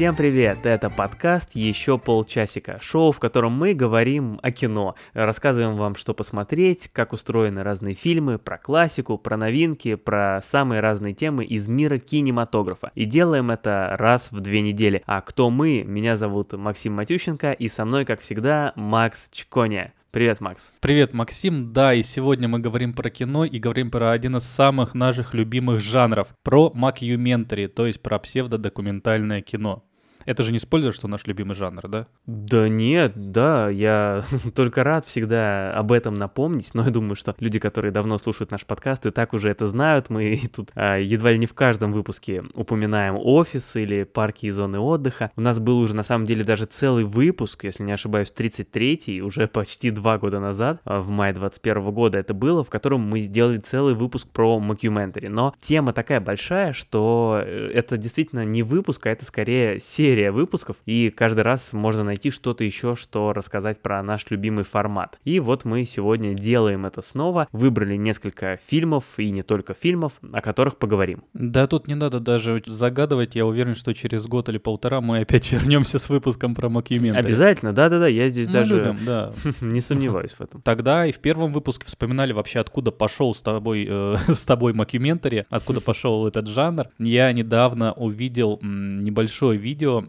Всем привет! Это подкаст «Еще полчасика», шоу, в котором мы говорим о кино, рассказываем вам, что посмотреть, как устроены разные фильмы, про классику, про новинки, про самые разные темы из мира кинематографа. И делаем это раз в две недели. А кто мы? Меня зовут Максим Матющенко, и со мной, как всегда, Макс Чконя. Привет, Макс. Привет, Максим. Да, и сегодня мы говорим про кино и говорим про один из самых наших любимых жанров, про макюментари, то есть про псевдодокументальное кино. Это же не спойлер, что наш любимый жанр, да? Да нет, да, я только рад всегда об этом напомнить, но я думаю, что люди, которые давно слушают наш подкаст, и так уже это знают. Мы тут а, едва ли не в каждом выпуске упоминаем офис или парки и зоны отдыха. У нас был уже на самом деле даже целый выпуск, если не ошибаюсь, 33-й, уже почти два года назад, а, в мае 21 года это было, в котором мы сделали целый выпуск про мокюментари. Но тема такая большая, что э, это действительно не выпуск, а это скорее серия серия выпусков, и каждый раз можно найти что-то еще, что рассказать про наш любимый формат. И вот мы сегодня делаем это снова, выбрали несколько фильмов, и не только фильмов, о которых поговорим. Да, тут не надо даже загадывать, я уверен, что через год или полтора мы опять вернемся с выпуском про мокюментари. Обязательно, да-да-да, я здесь мы даже любим, да. не сомневаюсь в этом. Тогда и в первом выпуске вспоминали вообще, откуда пошел с тобой, э, с тобой мокюментари, откуда пошел этот жанр. Я недавно увидел небольшое видео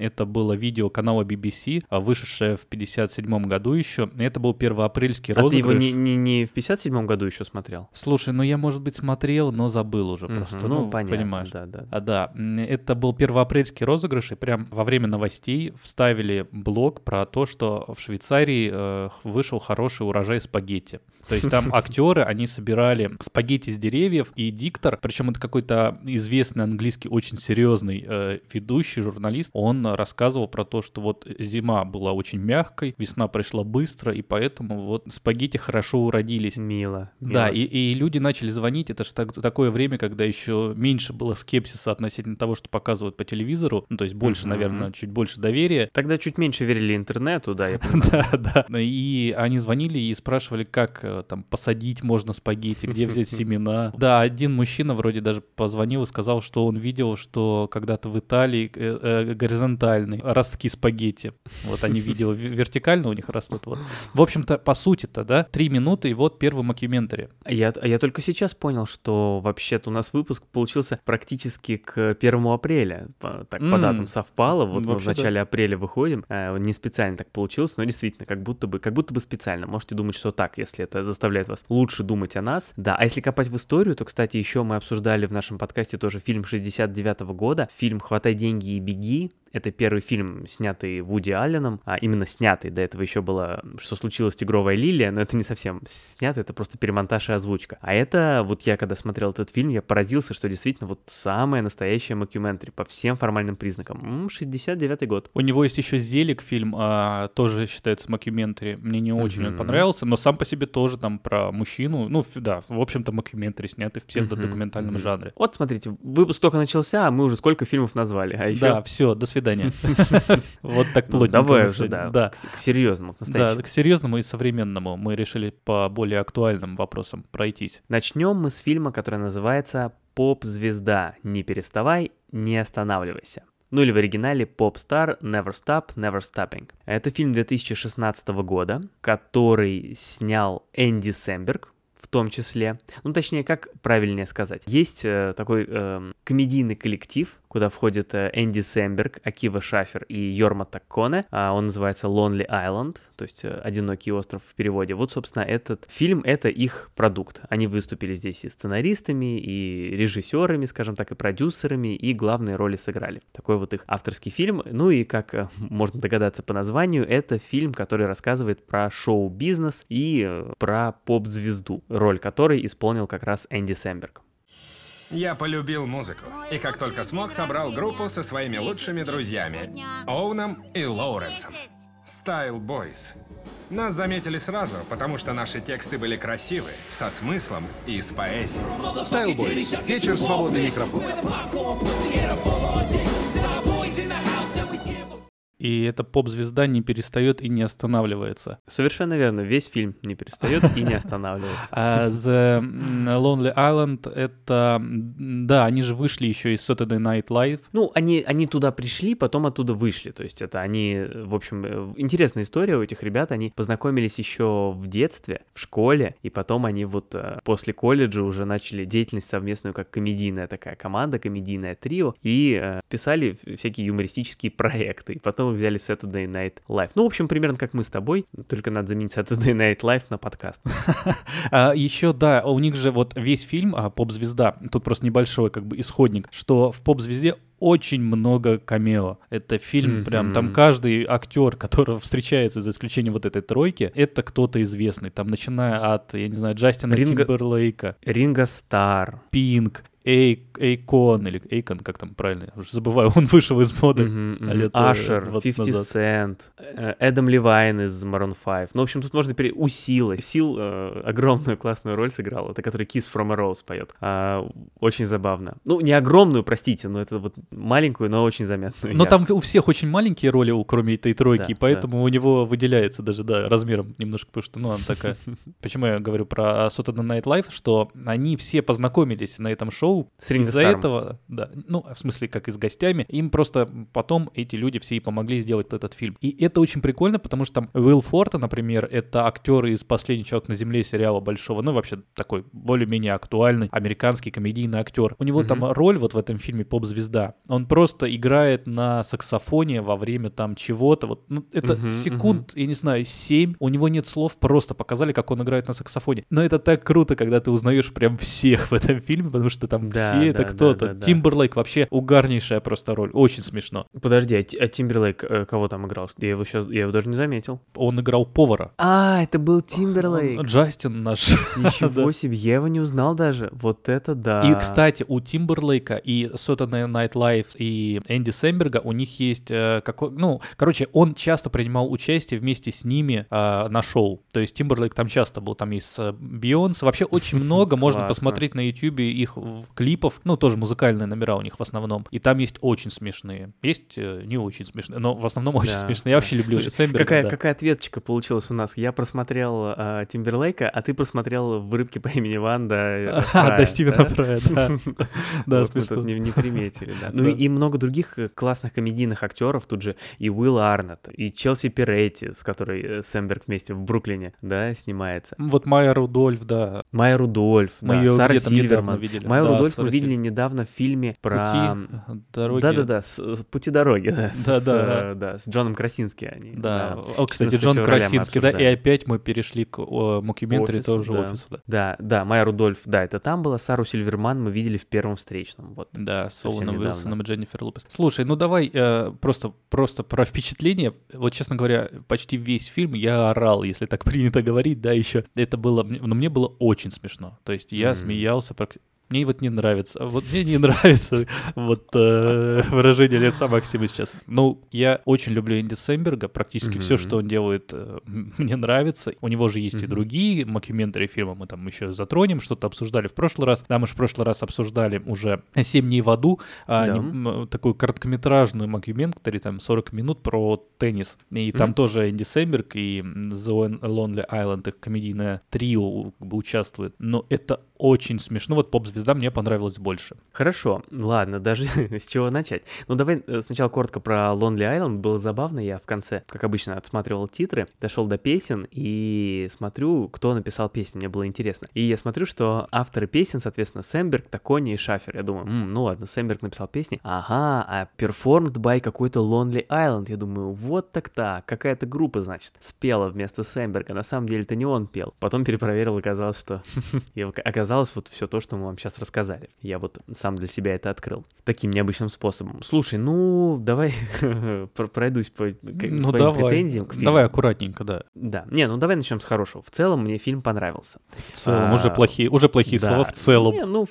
это было видео канала BBC, а, вышедшее в 57 году еще. Это был первоапрельский а розыгрыш. ты его не, не, не в 57 году еще смотрел? Слушай, ну я, может быть, смотрел, но забыл уже Мгм, просто. ну, Ну, понятно, понимаешь. да, да. А, да, это был первоапрельский розыгрыш, и прям во время новостей вставили блог про то, что в Швейцарии э, вышел хороший урожай спагетти. То есть там актеры, они собирали спагетти с деревьев, и диктор, причем это какой-то известный английский очень серьезный э, ведущий, журналист, он рассказывал про то, что вот зима была очень мягкой, весна пришла быстро, и поэтому вот спагетти хорошо уродились. Мило. Да, мило. и, и люди начали звонить. Это же так- такое время, когда еще меньше было скепсиса относительно того, что показывают по телевизору. Ну, то есть больше, Мгм. наверное, чуть больше доверия. Тогда чуть меньше верили интернету, да, я понимаю. Да, да. И они звонили и спрашивали, как э, там посадить можно спагетти, где взять семена. Да, один мужчина вроде даже позвонил и сказал, что он видел, что когда-то в Италии э, э, горизонтальные ростки спагетти. Вот они видели ве- вертикально у них растут. Вот. В общем-то, по сути-то, да, три минуты и вот первый мокюментари. А Я, а я только сейчас понял, что вообще-то у нас выпуск получился практически к первому апреля. По, так, по М, датам совпало. Вот мы в начале апреля выходим. Э, не специально так получилось, но действительно, как будто бы, как будто бы специально. Можете думать, что так, если это заставляет вас лучше думать о нас. Да, а если копать в историю, то, кстати, еще мы обсуждали в нашем подкасте тоже фильм 69 года. Фильм «Хватай деньги и беги». Это первый фильм, снятый Вуди Алленом, а именно снятый. До этого еще было «Что случилось, тигровая лилия», но это не совсем снято, это просто перемонтаж и озвучка. А это, вот я когда смотрел этот фильм, я поразился, что действительно вот самое настоящее мокюментари по всем формальным признакам. М, 69-й год. У него есть еще «Зелиг» фильм, а, тоже считается мокюментари. Мне не очень он Мгм. понравился, но сам по себе тоже там про мужчину. Ну, да, в общем-то, мокюментари снятый в псевдодокументальном Мгм. жанре. Вот смотрите, выпуск только начался, а мы уже сколько фильмов назвали. А еще... Да, все, до свидания. Вот так Ну, плотненько давай уже, да, Да. к, серьезному, к Да, настоящему. к серьезному и современному мы решили по более актуальным вопросам пройтись. Начнем мы с фильма, который называется «Поп-звезда. Не переставай, не останавливайся». Ну или в оригинале «Поп-стар. Never Stop, Never Stopping». Это фильм 2016 года, который снял Энди Сэмберг, в том числе. Ну, точнее, как правильнее сказать. Есть э, такой эм, комедийный коллектив, куда входят э, Энди Сэмберг, Акива Шафер и Йорма Такконе. А он называется Lonely Island, то есть э, «Одинокий остров» в переводе. Вот, собственно, этот фильм — это их продукт. Они выступили здесь и сценаристами, и режиссерами, скажем так, и продюсерами, и главные роли сыграли. Такой вот их авторский фильм. Ну и, как э, можно догадаться по названию, это фильм, который рассказывает про шоу-бизнес и э, про поп-звезду, роль которой исполнил как раз Энди Сэмберг. Я полюбил музыку. И как только смог, собрал группу со своими лучшими друзьями. Оуном и Лоуренсом. Style Boys. Нас заметили сразу, потому что наши тексты были красивы, со смыслом и с поэзией. Style Boys. Вечер свободный микрофон. И эта поп-звезда не перестает и не останавливается. Совершенно верно, весь фильм не перестает и не останавливается. А The Lonely Island это... Да, они же вышли еще из Saturday Night Live. Ну, они, они туда пришли, потом оттуда вышли. То есть это они, в общем, э, интересная история у этих ребят. Они познакомились еще в детстве, в школе, и потом они вот э, после колледжа уже начали деятельность совместную как комедийная такая команда, комедийное трио, и э, писали всякие юмористические проекты. И потом взяли Saturday Night Live. Ну, в общем, примерно как мы с тобой, только надо заменить Saturday Night Live на подкаст. А, еще, да, у них же вот весь фильм а, «Поп-звезда», тут просто небольшой как бы исходник, что в «Поп-звезде» очень много камео. Это фильм, mm-hmm. прям там каждый актер, который встречается, за исключением вот этой тройки, это кто-то известный. Там начиная от, я не знаю, Джастина Ринга... Тимберлейка. Ринга Стар. Пинк. Эй, Эйкон, или Эйкон, как там правильно, уже забываю, он вышел из моды. Mm-hmm, mm-hmm. Лет, Ашер, 50 Cent, Эдам Левайн из Maroon 5. Ну, в общем, тут можно пере... У Силы. Сил э, огромную классную роль сыграл, это который Kiss from a Rose поет. А, очень забавно. Ну, не огромную, простите, но это вот маленькую, но очень заметную. Но я... там у всех очень маленькие роли, кроме этой тройки, да, поэтому да. у него выделяется даже, да, размером немножко, потому что, ну, она такая... Почему я говорю про Saturday Night Live, что они все познакомились на этом шоу, шоу. С Из-за этого, да, ну, в смысле, как и с гостями, им просто потом эти люди все и помогли сделать этот фильм. И это очень прикольно, потому что там Уилл Форта, например, это актер из «Последний человек на земле» сериала большого, ну, вообще такой более-менее актуальный американский комедийный актер. У него mm-hmm. там роль вот в этом фильме «Поп-звезда». Он просто играет на саксофоне во время там чего-то. Вот, ну, это mm-hmm, секунд, mm-hmm. я не знаю, семь. У него нет слов, просто показали, как он играет на саксофоне. Но это так круто, когда ты узнаешь прям всех в этом фильме, потому что там да, все да, это кто-то. Да, да, Тимберлейк вообще угарнейшая просто роль. Очень смешно. Подожди, а, а Тимберлейк э, кого там играл? Я его сейчас, я его даже не заметил. Он играл повара. А, это был Тимберлейк. Джастин наш. Ничего себе, я его не узнал даже. Вот это да. И, кстати, у Тимберлейка и Saturday Night Live и Энди Сэмберга у них есть э, какой, ну, короче, он часто принимал участие вместе с ними э, на шоу. То есть Тимберлейк там часто был, там есть Бейонсе. Вообще очень много можно посмотреть на YouTube их клипов, ну, тоже музыкальные номера у них в основном, и там есть очень смешные. Есть э, не очень смешные, но в основном очень смешные. Я вообще люблю Сэмберга. Какая, ответочка получилась у нас? Я просмотрел э, Тимберлейка, а ты просмотрел в «Рыбке по имени Ванда» э, А, да, Стивена Фрая, да. Да, смешно. не приметили, да. Ну и много других э, классных комедийных актеров, тут же и Уилл Арнетт, и Челси Перетти, с которой Сэмберг вместе в Бруклине, да, снимается. Вот Майя Рудольф, да. Майя Рудольф, да, Сара Сильверман. видели. Майя Рудольф мы видели недавно в фильме про... Пути дороги. Да-да-да, с, с «Пути дороги», да. Да-да. Да, с Джоном Красински они. Да. О, кстати, Джон Красинский, да, и опять мы перешли к мокюментари тоже да. офису. Да. да, да, Майя Рудольф, да, это там была. Сару Сильверман мы видели в первом встречном. Вот, да, с Оуэном Уилсоном и Дженнифер Лопес. Слушай, ну давай э, просто, просто про впечатление. Вот, честно говоря, почти весь фильм я орал, если так принято говорить, да, еще. Это было, но мне было очень смешно. То есть я mm-hmm. смеялся практически мне вот не нравится. Вот мне не нравится вот э, выражение лица Максима сейчас. Ну, я очень люблю Энди Сэмберга. Практически mm-hmm. все, что он делает, э, мне нравится. У него же есть mm-hmm. и другие мокюментари фильмы. Мы там еще затронем, что-то обсуждали в прошлый раз. Да, мы же в прошлый раз обсуждали уже «Семь дней в аду». А, не, такую короткометражную мокюментари, там 40 минут про теннис. И mm-hmm. там тоже Энди Сэмберг и The Lonely Island, их комедийное трио как бы участвует. Но это очень смешно. Вот поп-звезда мне понравилась больше. Хорошо, ладно, даже с чего начать. Ну, давай э, сначала коротко про Lonely Island. Было забавно, я в конце, как обычно, отсматривал титры, дошел до песен и смотрю, кто написал песни, мне было интересно. И я смотрю, что авторы песен, соответственно, Сэмберг, Такони и Шафер. Я думаю, М, ну ладно, Сэмберг написал песни. Ага, а performed by какой-то Lonely Island. Я думаю, вот так так, какая-то группа, значит, спела вместо Сэмберга. На самом деле это не он пел. Потом перепроверил, оказалось, что оказалось вот все то, что мы вам сейчас рассказали. Я вот сам для себя это открыл. Таким необычным способом. Слушай, ну, давай пройдусь по ну, своим давай. претензиям к фильму. Давай аккуратненько, да. Да. Не, ну давай начнем с хорошего. В целом мне фильм понравился. В целом, а, уже плохие, уже плохие да. слова в целом. Не, ну,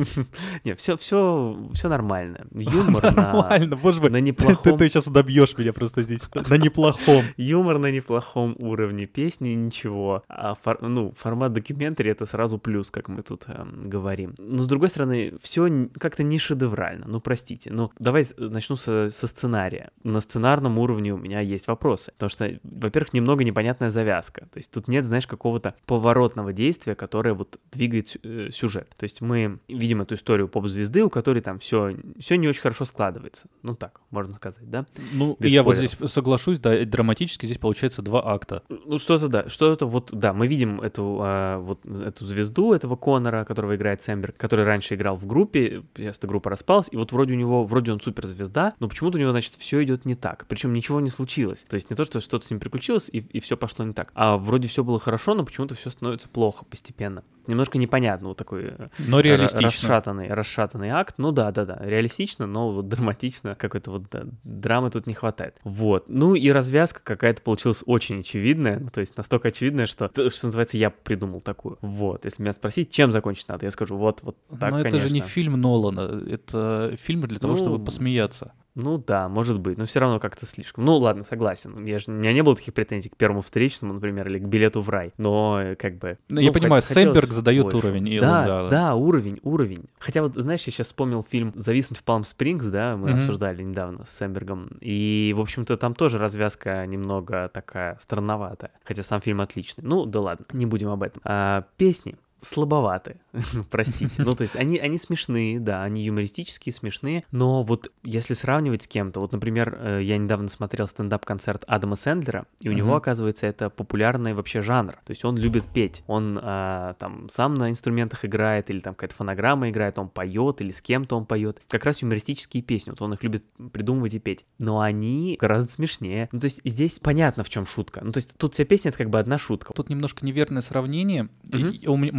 не, все, все, все нормально. Юмор Нормально, боже мой. На неплохом... Ты, сейчас добьешь меня просто здесь. На неплохом. Юмор на неплохом уровне. Песни ничего. А ну, формат документари это сразу плюс, как как мы тут э, говорим. Но, с другой стороны, все как-то не шедеврально, ну, простите. Ну, давай начну со, со сценария. На сценарном уровне у меня есть вопросы, потому что, во-первых, немного непонятная завязка. То есть тут нет, знаешь, какого-то поворотного действия, которое вот двигает э, сюжет. То есть мы видим эту историю поп-звезды, у которой там все, все не очень хорошо складывается. Ну так, можно сказать, да? Ну, Без я вот спойлеров. здесь соглашусь, да, драматически здесь получается два акта. Ну, что-то да, что-то вот, да, мы видим эту, а, вот эту звезду этого Конора, которого играет Сэмберг, который раньше играл в группе, сейчас эта группа распалась, и вот вроде у него, вроде он суперзвезда, но почему-то у него, значит, все идет не так, причем ничего не случилось. То есть не то, что что-то с ним приключилось, и, и все пошло не так, а вроде все было хорошо, но почему-то все становится плохо постепенно. Немножко непонятно, вот такой э, Но реалистично. расшатанный, расшатанный акт. Ну да, да, да, реалистично, но вот драматично, какой-то вот да, драмы тут не хватает. Вот. Ну и развязка какая-то получилась очень очевидная, ну, то есть настолько очевидная, что, что называется, я придумал такую. Вот. Если меня спросить, чем закончить надо, я скажу, вот, вот так, Но это конечно. же не фильм Нолана, это фильм для того, Ну, чтобы посмеяться. Ну да, может быть, но все равно как-то слишком. Ну ладно, согласен. Я же, у меня не было таких претензий к первому встречному, например, или к билету в рай. Но э, как бы... Ну, я хот- понимаю, Сэмберг задает больше. уровень, и Да, да, да, да. уровень, уровень. Хотя вот, знаешь, я сейчас вспомнил фильм «Зависнуть в Палм Спрингс», да, мы Мгм. обсуждали недавно с Сэмбергом. И, в общем-то, там тоже развязка немного такая странноватая. Хотя сам фильм отличный. Ну, да ладно, не будем об этом. А, песни слабоваты, простите. Ну, то есть они, они смешные, да, они юмористические, смешные, но вот если сравнивать с кем-то, вот, например, э, я недавно смотрел стендап-концерт Адама Сэндлера, и у него, Мгм. оказывается, это популярный вообще жанр, то есть он любит петь, он а, там сам на инструментах играет, или там какая-то фонограмма играет, он поет, или с кем-то он поет, как раз юмористические песни, вот он их любит придумывать и петь, но они гораздо смешнее, ну, то есть здесь понятно, в чем шутка, ну, то есть тут вся песня — это как бы одна шутка. Тут немножко неверное сравнение. Мгм.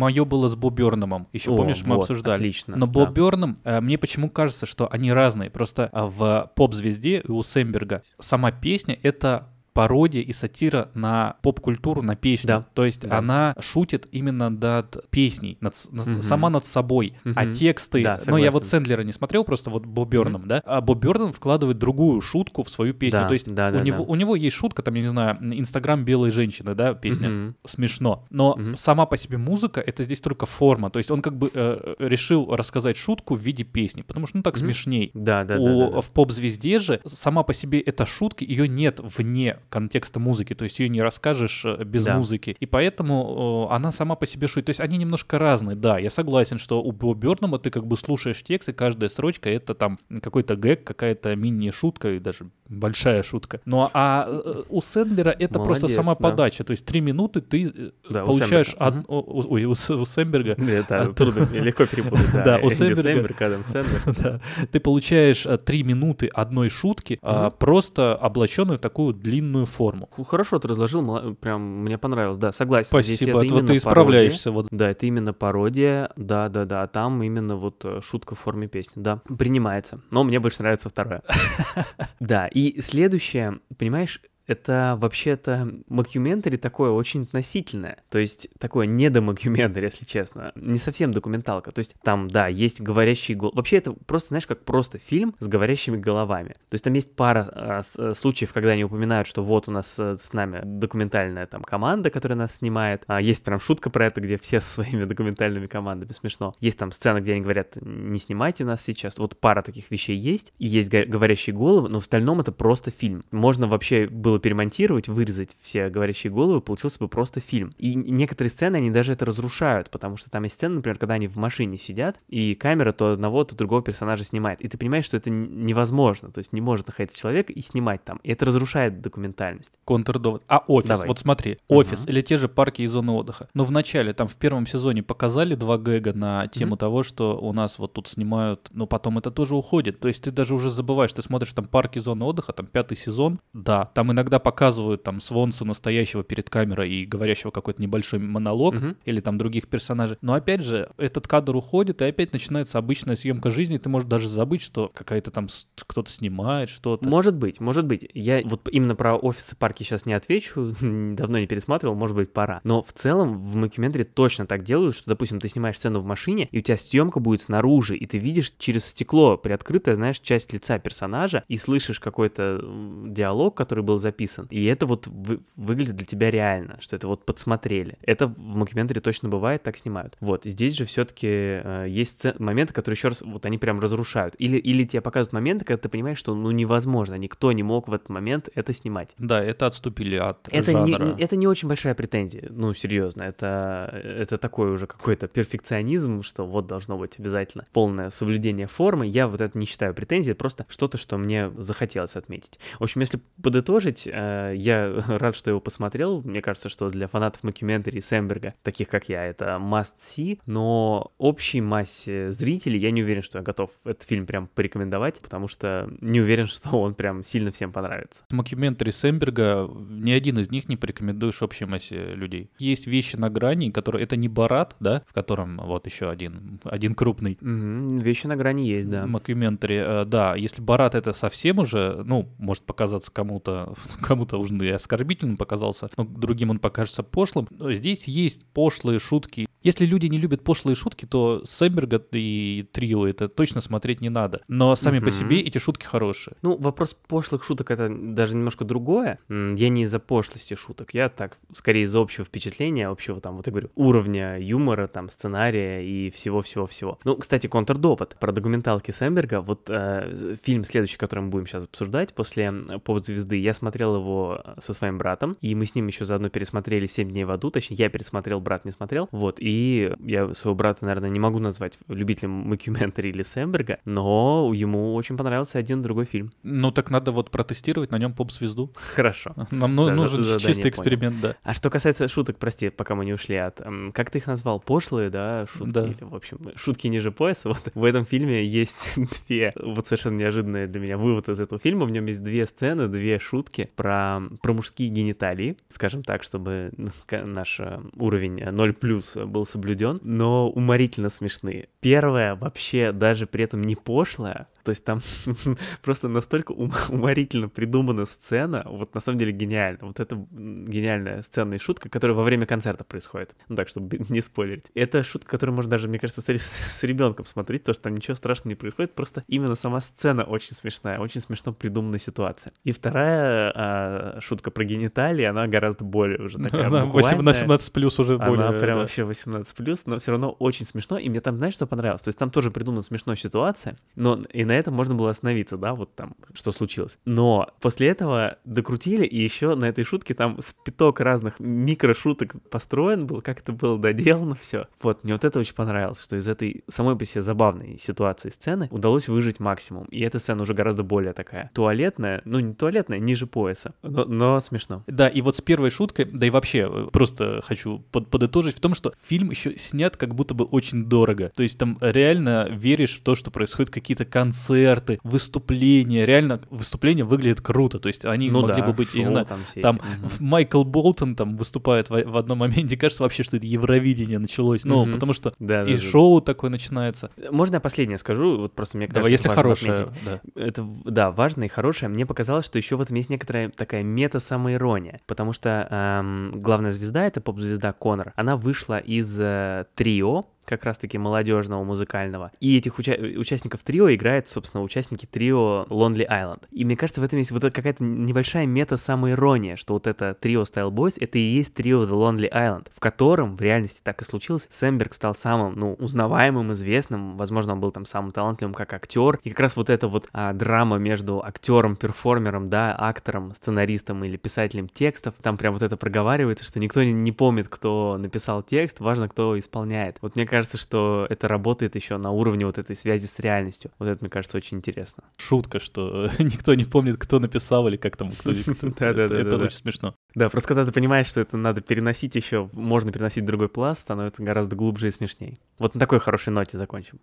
Мое было с Боб Бёрномом. Еще О, помнишь, мы вот, обсуждали. отлично, Но Боб да. Бёрном, э, мне почему кажется, что они разные. Просто а, в поп-звезде у Сэмберга сама песня — это пародия и сатира на поп-культуру, на песню. Да, То есть да. она шутит именно над песней, над, Мгм. сама над собой. А Мгм. тексты... Да, ну, я вот. Сэндлера не смотрел, просто вот Боб Бёрном, да? А Боб Бёрном вкладывает другую шутку в свою песню. Да, То есть да, у, да, него, да. у него есть шутка, там, я не знаю, Инстаграм белой женщины, да, песня Мгм. смешно. Но Мгм. сама по себе музыка это здесь только форма. То есть он как бы э, решил рассказать шутку в виде песни, потому что ну так Мгм. смешней. Да, да, да, У, да, да. В поп-звезде же сама по себе эта шутка, ее нет вне контекста музыки, то есть ее не расскажешь э, без Да. музыки. И поэтому э, она сама по себе шутит. То есть они немножко разные, да. Я согласен, что у Бо Бёрнама ты как бы слушаешь текст, и каждая строчка это там какой-то гэг, какая-то мини-шутка, и даже большая шутка. Ну а э, у Сэндлера это просто Молодец, сама да. подача. То есть три минуты ты э, Да, у получаешь... Сэмберга. од- о- о- Ой, у, у Сэмберга. Это А, трудно, легко перепутать. Да, у Сэмберга-. Ты получаешь три минуты одной шутки, а, просто облаченную такую длинную форму. Ху- Хорошо ты разложил, прям мне понравилось, да, согласен. Спасибо, это это вот ты исправляешься. Вот. пародия. Да, это именно пародия, да, да, да, а там именно вот э, шутка в форме песни, да, принимается. Но мне больше нравится второе. Да, и следующее, понимаешь, это вообще-то мокюментари такое очень относительное. То есть такое недомокюментари, если честно. Не совсем документалка. То есть там, да, есть говорящие головы. Вообще это просто, знаешь, как просто фильм с говорящими головами. То есть там есть пара а, э, случаев, когда они упоминают, что вот у нас э, с нами документальная там команда, которая нас снимает. А, есть прям шутка про это, где все со своими документальными командами. Смешно. Есть там сцена, где они говорят, не снимайте нас сейчас. Вот пара таких вещей есть. И есть го- говорящие головы, но в остальном это просто фильм. Можно вообще было перемонтировать, вырезать все говорящие головы, получился бы просто фильм. И некоторые сцены, они даже это разрушают, потому что там есть сцены, например, когда они в машине сидят, и камера то одного, то другого персонажа снимает. И ты понимаешь, что это невозможно. То есть не может находиться человек и снимать там. И это разрушает документальность. Контрдовод. А офис, Давай. вот смотри, офис или те же парки и зоны отдыха. Но вначале, там в первом сезоне показали два гэга на тему Мгм. того, что у нас вот тут снимают, но потом это тоже уходит. То есть ты даже уже забываешь, ты смотришь там парки и зоны отдыха, там пятый сезон, да, там иногда показывают там Свонса настоящего перед камерой и говорящего какой-то небольшой монолог, Мгм. или там других персонажей. Но опять же, этот кадр уходит, и опять начинается обычная съемка жизни, ты можешь даже забыть, что какая-то там кто-то снимает что-то. Может быть, может быть. Я вот именно про офисы парки сейчас не отвечу, давно не пересматривал, может быть, пора. Но в целом в мокюментаре точно так делают, что, допустим, ты снимаешь сцену в машине, и у тебя съемка будет снаружи, и ты видишь через стекло приоткрытое, знаешь, часть лица персонажа, и слышишь какой-то диалог, который был записан, записан. И это вот вы, выглядит для тебя реально, что это вот подсмотрели. Это в мокюментаре точно бывает, так снимают. Вот, здесь же все-таки э, есть сцен, моменты, которые еще раз, вот они прям разрушают. Или, или тебе показывают моменты, когда ты понимаешь, что ну невозможно, никто не мог в этот момент это снимать. Да, это отступили от Это жанра. не, это не очень большая претензия, ну серьезно, это, это такой уже какой-то перфекционизм, что вот должно быть обязательно полное соблюдение формы. Я вот это не считаю претензией, просто что-то, что мне захотелось отметить. В общем, если подытожить, я рад, что его посмотрел. Мне кажется, что для фанатов мокюментари и Сэмберга, таких как я, это must see, но общей массе зрителей я не уверен, что я готов этот фильм прям порекомендовать, потому что не уверен, что он прям сильно всем понравится. Мокюментари Сэмберга, ни один из них не порекомендуешь общей массе людей. Есть вещи на грани, которые... Это не Барат, да, в котором вот еще один, один крупный Мгм, вещи на грани есть, да. Мокюментари, э, да, если Барат это совсем уже, ну, может показаться кому-то, кому-то уже и оскорбительным показался, но другим он покажется пошлым. Но Здесь есть пошлые шутки. Если люди не любят пошлые шутки, то Сэмберга и Трио это точно смотреть не надо. Но сами по Мгм. себе эти шутки хорошие. Ну, вопрос пошлых шуток это даже немножко другое. Я не из-за пошлости шуток, я так скорее из-за общего впечатления, общего там, вот я говорю, уровня юмора, там, сценария и всего-всего-всего. Ну, кстати, контрдовод про документалки Сэмберга. Вот э, фильм следующий, который мы будем сейчас обсуждать после «Поп-звезды», я смотрел его со своим братом, и мы с ним еще заодно пересмотрели «Семь дней в аду», точнее, я пересмотрел, брат не смотрел, вот, и я своего брата, наверное, не могу назвать любителем Мокюментари или Сэмберга, но ему очень понравился один другой фильм. Ну так надо вот протестировать на нем поп-звезду. Хорошо. Нам ну- Да, нужен задание чистый понял. эксперимент, да. А что касается шуток, прости, пока мы не ушли от... Как ты их назвал? Пошлые, да, шутки? Да. Или, в общем, шутки ниже пояса. Вот в этом фильме есть две, вот совершенно неожиданные для меня вывод из этого фильма. В нем есть две сцены, две шутки про, про мужские гениталии, скажем так, чтобы ну, наш э, уровень э, 0 плюс был соблюден, но уморительно смешные. Первая вообще даже при этом не пошлая, то есть там просто настолько ум- уморительно придумана сцена, вот на самом деле гениально. Вот это гениальная сцена и шутка, которая во время концерта происходит. Ну так, чтобы не спойлерить. Это шутка, которую можно даже, мне кажется, с, с ребенком смотреть, то что там ничего страшного не происходит, просто именно сама сцена очень смешная, очень смешно придуманная ситуация. И вторая а, шутка про гениталии, она гораздо более уже такая Она буквальная. 18 плюс уже более. Она прям да. вообще 18 плюс, но все равно очень смешно. И мне там, знаешь, что понравилось? То есть там тоже придумана смешная ситуация, но и на этом можно было остановиться, да, вот там, что случилось. Но после этого докрутили, и еще на этой шутке там спиток разных микрошуток построен был, как это было доделано все. Вот, мне вот это очень понравилось, что из этой самой по себе забавной ситуации сцены удалось выжить максимум. И эта сцена уже гораздо более такая туалетная, ну не туалетная, ниже пояса, но, но смешно. Да, и вот с первой шуткой, да и вообще, э, просто хочу под- подытожить в том, что фильм еще снят как будто бы очень дорого. То есть там реально веришь в то, что происходят какие-то концерты, выступления. Реально выступления выглядят круто. То есть они Ну могли да, бы быть, я не шоу знаю, там там мгм. Майкл Болтон там выступает в, в одном моменте. Кажется вообще, что это Евровидение началось. Ну, Мгм. потому что Да, да, и да. шоу такое начинается. Можно я последнее скажу? Вот просто мне кажется, Давай, если хорошее, отметить. да. Это, да, важно и хорошее. Мне показалось, что еще в этом есть некоторая такая мета-самоирония, потому что эм, главная звезда, это поп-звезда Конор, она вышла из э, трио, как раз-таки молодежного, музыкального. И этих уча- участников трио играют, собственно, участники трио Lonely Island. И мне кажется, в этом есть вот какая-то небольшая мета-самоирония, что вот это трио Style Boys, это и есть трио The Lonely Island, в котором в реальности так и случилось. Сэмберг стал самым, ну, узнаваемым, известным, возможно, он был там самым талантливым как актер. И как раз вот эта вот а, драма между актером, перформером, да, актором, сценаристом или писателем текстов, там прям вот это проговаривается, что никто не, не помнит, кто написал текст, важно, кто исполняет. Вот мне кажется, что это работает еще на уровне вот этой связи с реальностью. Вот это, мне кажется, очень интересно. Шутка, что никто не помнит, кто написал или как там кто. Это очень смешно. Да, просто когда ты понимаешь, что это надо переносить еще, можно переносить другой пласт, становится гораздо глубже и смешней. Вот на такой хорошей ноте закончим.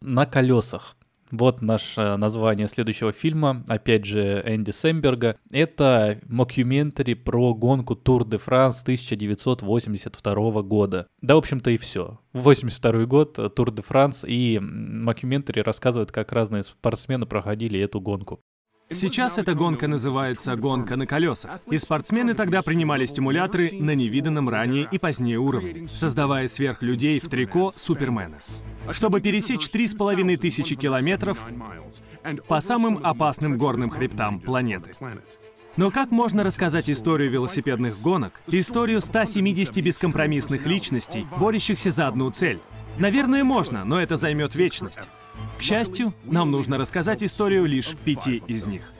На колесах. Вот наше название следующего фильма, опять же, Энди Сэмберга. Это мокюментари про гонку Тур де Франс 1982 года. Да, в общем-то, и все. 82 год, э, Тур де Франс, и мокюментари рассказывает, как разные спортсмены проходили эту гонку. Сейчас эта гонка называется «гонка на колесах», и спортсмены тогда принимали стимуляторы на невиданном ранее и позднее уровне, создавая сверхлюдей в трико Супермена. чтобы пересечь три с половиной тысячи километров по самым опасным горным хребтам планеты. Но как можно рассказать историю велосипедных гонок, историю 170 бескомпромиссных личностей, борющихся за одну цель? Наверное, можно, но это займет вечность. К счастью, нам нужно рассказать историю лишь пяти из них.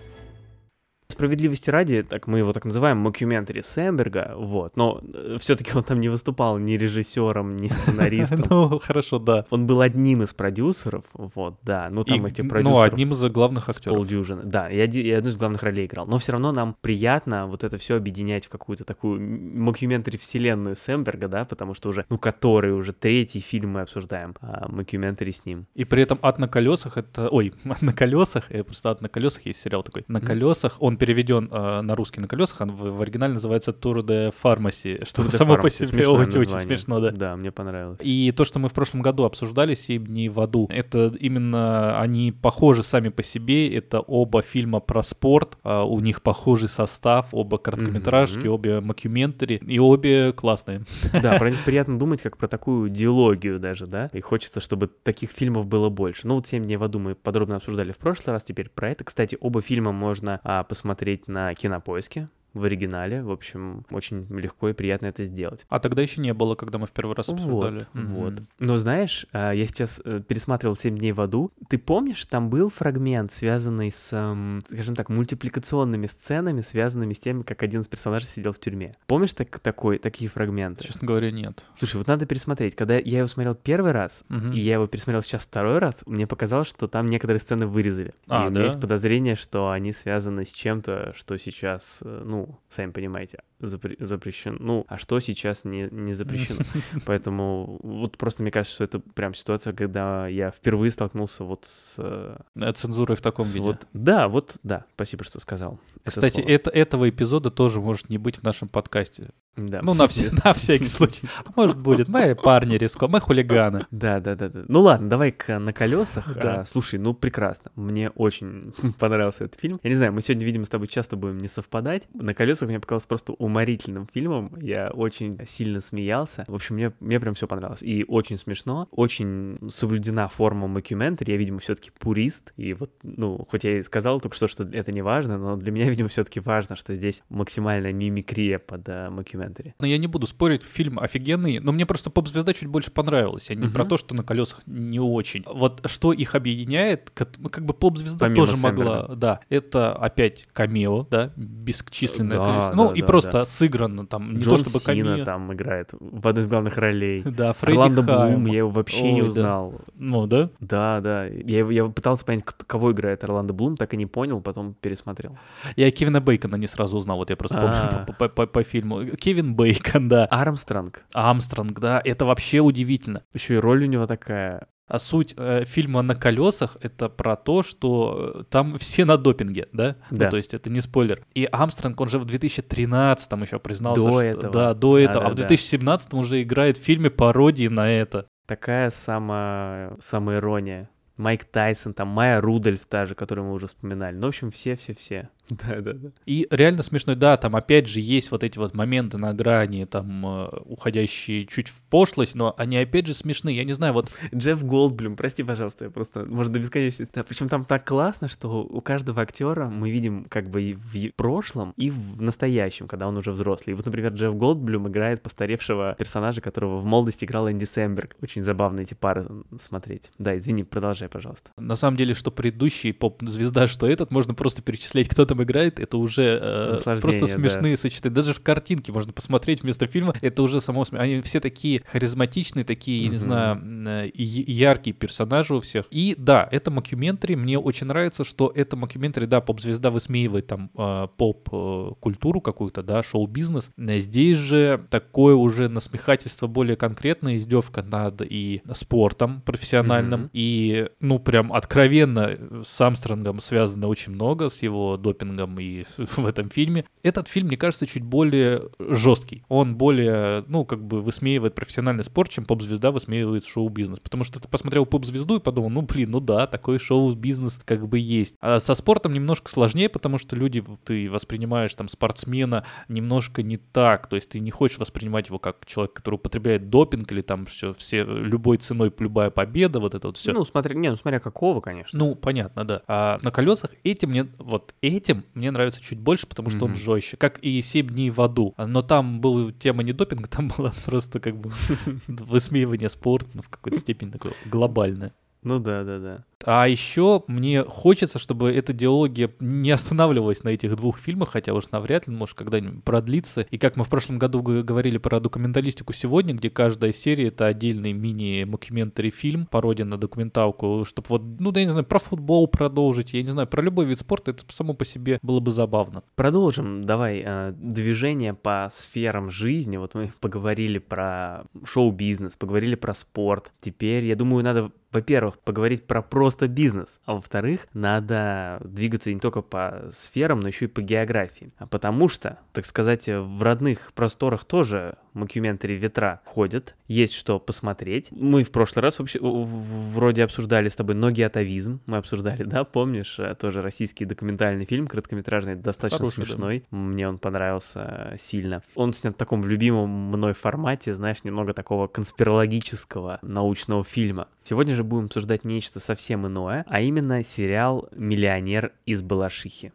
Справедливости ради, так мы его так называем, мокюментари Сэмберга, вот, но все-таки он там не выступал ни режиссером, ни сценаристом. Ну, хорошо, да. Он был одним из продюсеров, вот, да, ну там эти Ну, продюсеры. одним из главных актеров. полдюжины. Да, и одну из главных ролей играл. Но все равно нам приятно вот это все объединять в какую-то такую мокюментари вселенную Сэмберга, да, потому что уже, ну, который уже третий фильм мы обсуждаем, а мокюментари с ним. И при этом «Ад на колесах» — это... Ой, «Ад на колесах», э, просто «Ад на колесах» есть сериал такой. На колесах, он переведен э, на русский «На колесах», он в, в оригинале называется «Тур де фармаси», что Tour de само по Pharmacy. себе Смешное очень-очень название. смешно, да. Да, мне понравилось. И то, что мы в прошлом году обсуждали «Семь дней в аду», это именно они похожи сами по себе, это оба фильма про спорт, а, у них похожий состав, оба короткометражки, Мгм. обе мокюментари, и обе классные. Да, про них приятно думать как про такую диалогию даже, да, и хочется, чтобы таких фильмов было больше. Ну вот «Семь дней в аду» мы подробно обсуждали в прошлый раз, теперь про это. Кстати, оба фильма можно а, посмотреть на Кинопоиске в оригинале, в общем, очень легко и приятно это сделать. А тогда еще не было, когда мы в первый раз обсуждали. Вот, Мгм. вот. Но знаешь, а, я сейчас э, пересматривал «Семь дней в аду». Ты помнишь, там был фрагмент, связанный с, эм, скажем так, мультипликационными сценами, связанными с тем, как один из персонажей сидел в тюрьме. Помнишь так, такой, такие фрагменты? Честно говоря, нет. Слушай, вот надо пересмотреть. Когда я его смотрел первый раз, Мгм. и я его пересмотрел сейчас второй раз, мне показалось, что там некоторые сцены вырезали. А, и у да? меня есть подозрение, что они связаны с чем-то, что сейчас, э, ну, сами понимаете, запре- запрещено. Ну, а что сейчас не, не запрещено. Поэтому вот просто мне кажется, что это прям ситуация, когда я впервые столкнулся вот с... э, Э, Цензурой в таком с виде. вот- Да, вот, да, спасибо, что сказал. Кстати, это, этого эпизода тоже может не быть в нашем подкасте. Да. Ну, на, все, на всякий случай. Может, будет. Мы парни риска, мы хулиганы. Да, да, да, да. Ну ладно, давай к на колесах. Да. А, слушай, ну прекрасно. Мне очень понравился этот фильм. Я не знаю, мы сегодня, видимо, с тобой часто будем не совпадать. На колесах мне показалось просто уморительным фильмом. Я очень сильно смеялся. В общем, мне, мне прям все понравилось. И очень смешно, очень соблюдена форма мокюментари. Я, видимо, все-таки пурист. И вот, ну, хоть я и сказал только что, что это не важно, но для меня, видимо, все-таки важно, что здесь максимальная мимикрия под а, мокюментари. Но я не буду спорить, фильм офигенный, но мне просто поп-звезда чуть больше понравилась. Я не Мгм. про то, что на колесах не очень. Вот что их объединяет, ну, как бы поп-звезда Помимо тоже могла. Сэмберга. Да, это опять камео, да, бесчисленное Да, количество. да, Ну и да, просто да. сыграно там, не Джон то чтобы Сина камео. там играет в одной из главных ролей. Да, Фредди Орландо Хаймор. Блум, я его вообще не Ой, да. узнал. Ну да. Да, да. Я, я пытался понять, кого играет Орландо Блум, так и не понял, потом пересмотрел. Я Кевина Бейкона не сразу узнал, вот я просто помню А. по, по- по- по фильму. Кевин Бейкон, да. Армстронг. Амстронг, да, это вообще удивительно. Еще и роль у него такая. А суть э, фильма на колесах это про то, что э, там все на допинге, да? Да. Ну, то есть это не спойлер. И Амстронг, он же в 2013 еще признался, До что- этого. да, до этого, а в Да-да-да. 2017 уже играет в фильме пародии на это. Такая сама, самоирония. Майк Тайсон, там Майя Рудольф та же, которую мы уже вспоминали. Ну, в общем, все-все-все. Да-да-да. И реально смешно, да, там опять же есть вот эти вот моменты на грани, там э, уходящие чуть в пошлость, но они опять же смешны. Я не знаю, вот Джефф Голдблюм, прости, пожалуйста, я просто, может, до бесконечности. Да, причем там так классно, что у каждого актера мы видим как бы и в прошлом, и в настоящем, когда он уже взрослый. И вот, например, Джефф Голдблюм играет постаревшего персонажа, которого в молодости играл Энди Сэмберг. Очень забавно эти пары смотреть. Да, извини, продолжай, пожалуйста. На самом деле, что предыдущий поп-звезда, что этот, можно просто перечислять, кто там играет, это уже э, просто да. смешные сочетания. Даже в картинке можно посмотреть вместо фильма, это уже само... Они все такие харизматичные, такие, я не знаю, яркие персонажи у всех. И да, это мокюментари, мне очень нравится, что это мокюментари, да, поп-звезда высмеивает там э, поп-культуру какую-то, да, шоу-бизнес. Здесь же такое уже насмехательство более конкретное, издевка над и спортом профессиональным, Мгм. и, ну, прям откровенно с Амстронгом связано очень много, с его допинговыми допингом и в этом фильме. Этот фильм, мне кажется, чуть более жесткий. Он более, ну, как бы высмеивает профессиональный спорт, чем поп-звезда высмеивает шоу-бизнес. Потому что ты посмотрел поп-звезду и подумал, ну, блин, ну да, такой шоу-бизнес как бы есть. А со спортом немножко сложнее, потому что люди, ты воспринимаешь там спортсмена немножко не так. То есть ты не хочешь воспринимать его как человек, который употребляет допинг или там все, все любой ценой любая победа, вот это вот все. Ну, смотря, не, ну, смотря какого, конечно. Ну, понятно, да. А на колесах этим мне, вот этим мне нравится чуть больше, потому что mm-hmm. он жестче, как и «Семь дней в аду». Но там была тема не допинга, там была просто как бы высмеивание спорта, ну, в какой-то степени такое глобальное. Ну да, да, да. А еще мне хочется, чтобы эта диалогия не останавливалась на этих двух фильмах, хотя уж навряд ли, может, когда-нибудь продлится. И как мы в прошлом году говорили про документалистику сегодня, где каждая серия — это отдельный мини-мокюментари фильм, пародия на документалку, чтобы вот, ну, да, я не знаю, про футбол продолжить, я не знаю, про любой вид спорта, это само по себе было бы забавно. Продолжим, давай, э, движение по сферам жизни. Вот мы поговорили про шоу-бизнес, поговорили про спорт. Теперь, я думаю, надо во-первых, поговорить про просто бизнес, а во-вторых, надо двигаться не только по сферам, но еще и по географии. А потому что, так сказать, в родных просторах тоже Мокюментари ветра ходят, есть что посмотреть. Мы в прошлый раз вообще вроде обсуждали с тобой ноги атовизм. Мы обсуждали, да, помнишь, э, тоже российский документальный фильм, короткометражный, достаточно Хороший, смешной. Да. Мне он понравился сильно. Он снят в таком любимом мной формате, знаешь, немного такого конспирологического научного фильма. Сегодня же будем обсуждать нечто совсем иное, а именно сериал «Миллионер из Балашихи».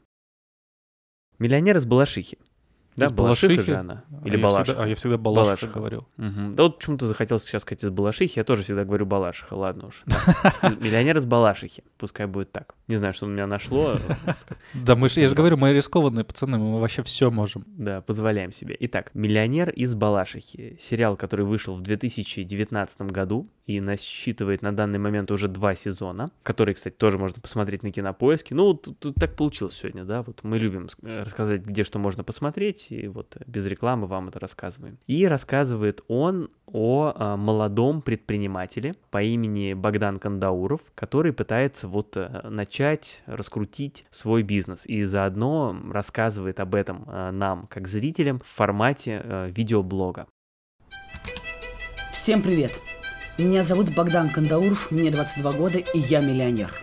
«Миллионер из Балашихи» Да, из Балашиха же она. Или а Балашиха. Я всегда, а я всегда Балашиха, Балашиха. говорил. Угу. Да вот почему-то захотелось сейчас сказать из Балашихи, я тоже всегда говорю Балашиха, ладно уж. Миллионер из Балашихи, пускай будет так. Не знаю, что у меня нашло. Да, мы я же говорю, мы рискованные пацаны, мы вообще все можем. Да, позволяем себе. Итак, «Миллионер из Балашихи». Сериал, который вышел в 2019 году и насчитывает на данный момент уже два сезона, которые, кстати, тоже можно посмотреть на Кинопоиске. Ну, тут так получилось сегодня, да, вот мы любим рассказать, где что можно посмотреть, и вот без рекламы вам это рассказываем. И рассказывает он о а, молодом предпринимателе по имени Богдан Кандауров, который пытается вот а, начать раскрутить свой бизнес и заодно рассказывает об этом нам, как зрителям, в формате видеоблога. Всем привет! Меня зовут Богдан Кандауров, мне 22 года и я миллионер.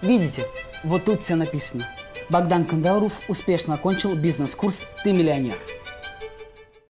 Видите, вот тут все написано – Богдан Кандауров успешно окончил бизнес-курс «Ты миллионер».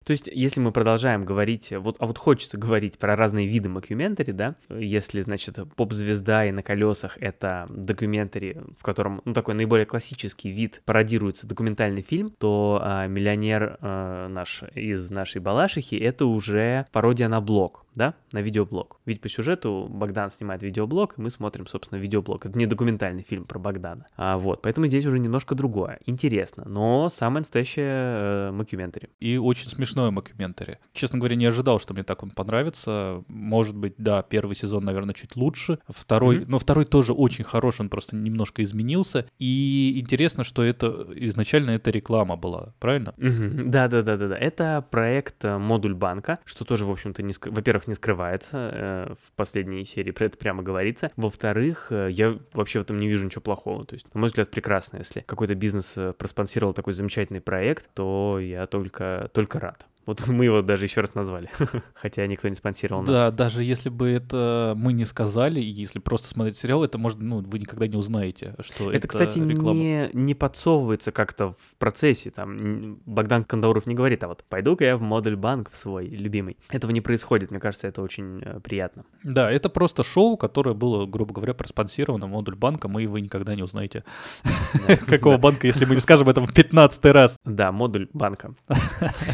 То есть, если мы продолжаем говорить, вот, а вот хочется говорить про разные виды мокюментари, да, если, значит, поп-звезда и на колесах — это мокюментари, в котором, ну, такой наиболее классический вид пародируется документальный фильм, то а, «Миллионер» а, наш из нашей Балашихи — это уже пародия на блог, да, на видеоблог. Ведь по сюжету Богдан снимает видеоблог, и мы смотрим, собственно, видеоблог. Это не документальный фильм про Богдана. А, вот, поэтому здесь уже немножко другое. Интересно, но самое настоящее э, мокюментари. И очень смешное мокюментари. Честно говоря, не ожидал, что мне так он понравится. Может быть, да, первый сезон, наверное, чуть лучше. Второй, mm-hmm. но второй тоже очень хорош, он просто немножко изменился. И интересно, что это изначально это реклама была, правильно? Mm-hmm. Да, да, да, да, да. Это проект э, модуль банка, что тоже, в общем-то, не, во-первых, во-первых, не скрывается, э, в последней серии про это прямо говорится. Во-вторых, э, я вообще в этом не вижу ничего плохого. То есть, на мой взгляд, прекрасно. Если какой-то бизнес проспонсировал такой замечательный проект, то я только, только рад. Вот мы его даже еще раз назвали, хотя никто не спонсировал нас. Да, даже если бы это мы не сказали, если просто смотреть сериал, это может, ну, вы никогда не узнаете, что это, это кстати, реклама. не, не подсовывается как-то в процессе, там, Богдан Кандауров не говорит, а вот пойду-ка я в модуль банк в свой любимый. Этого не происходит, мне кажется, это очень э, приятно. Да, это просто шоу, которое было, грубо говоря, проспонсировано модуль банка, мы вы никогда не узнаете, какого банка, если мы не скажем это в 15 раз. Да, модуль банка.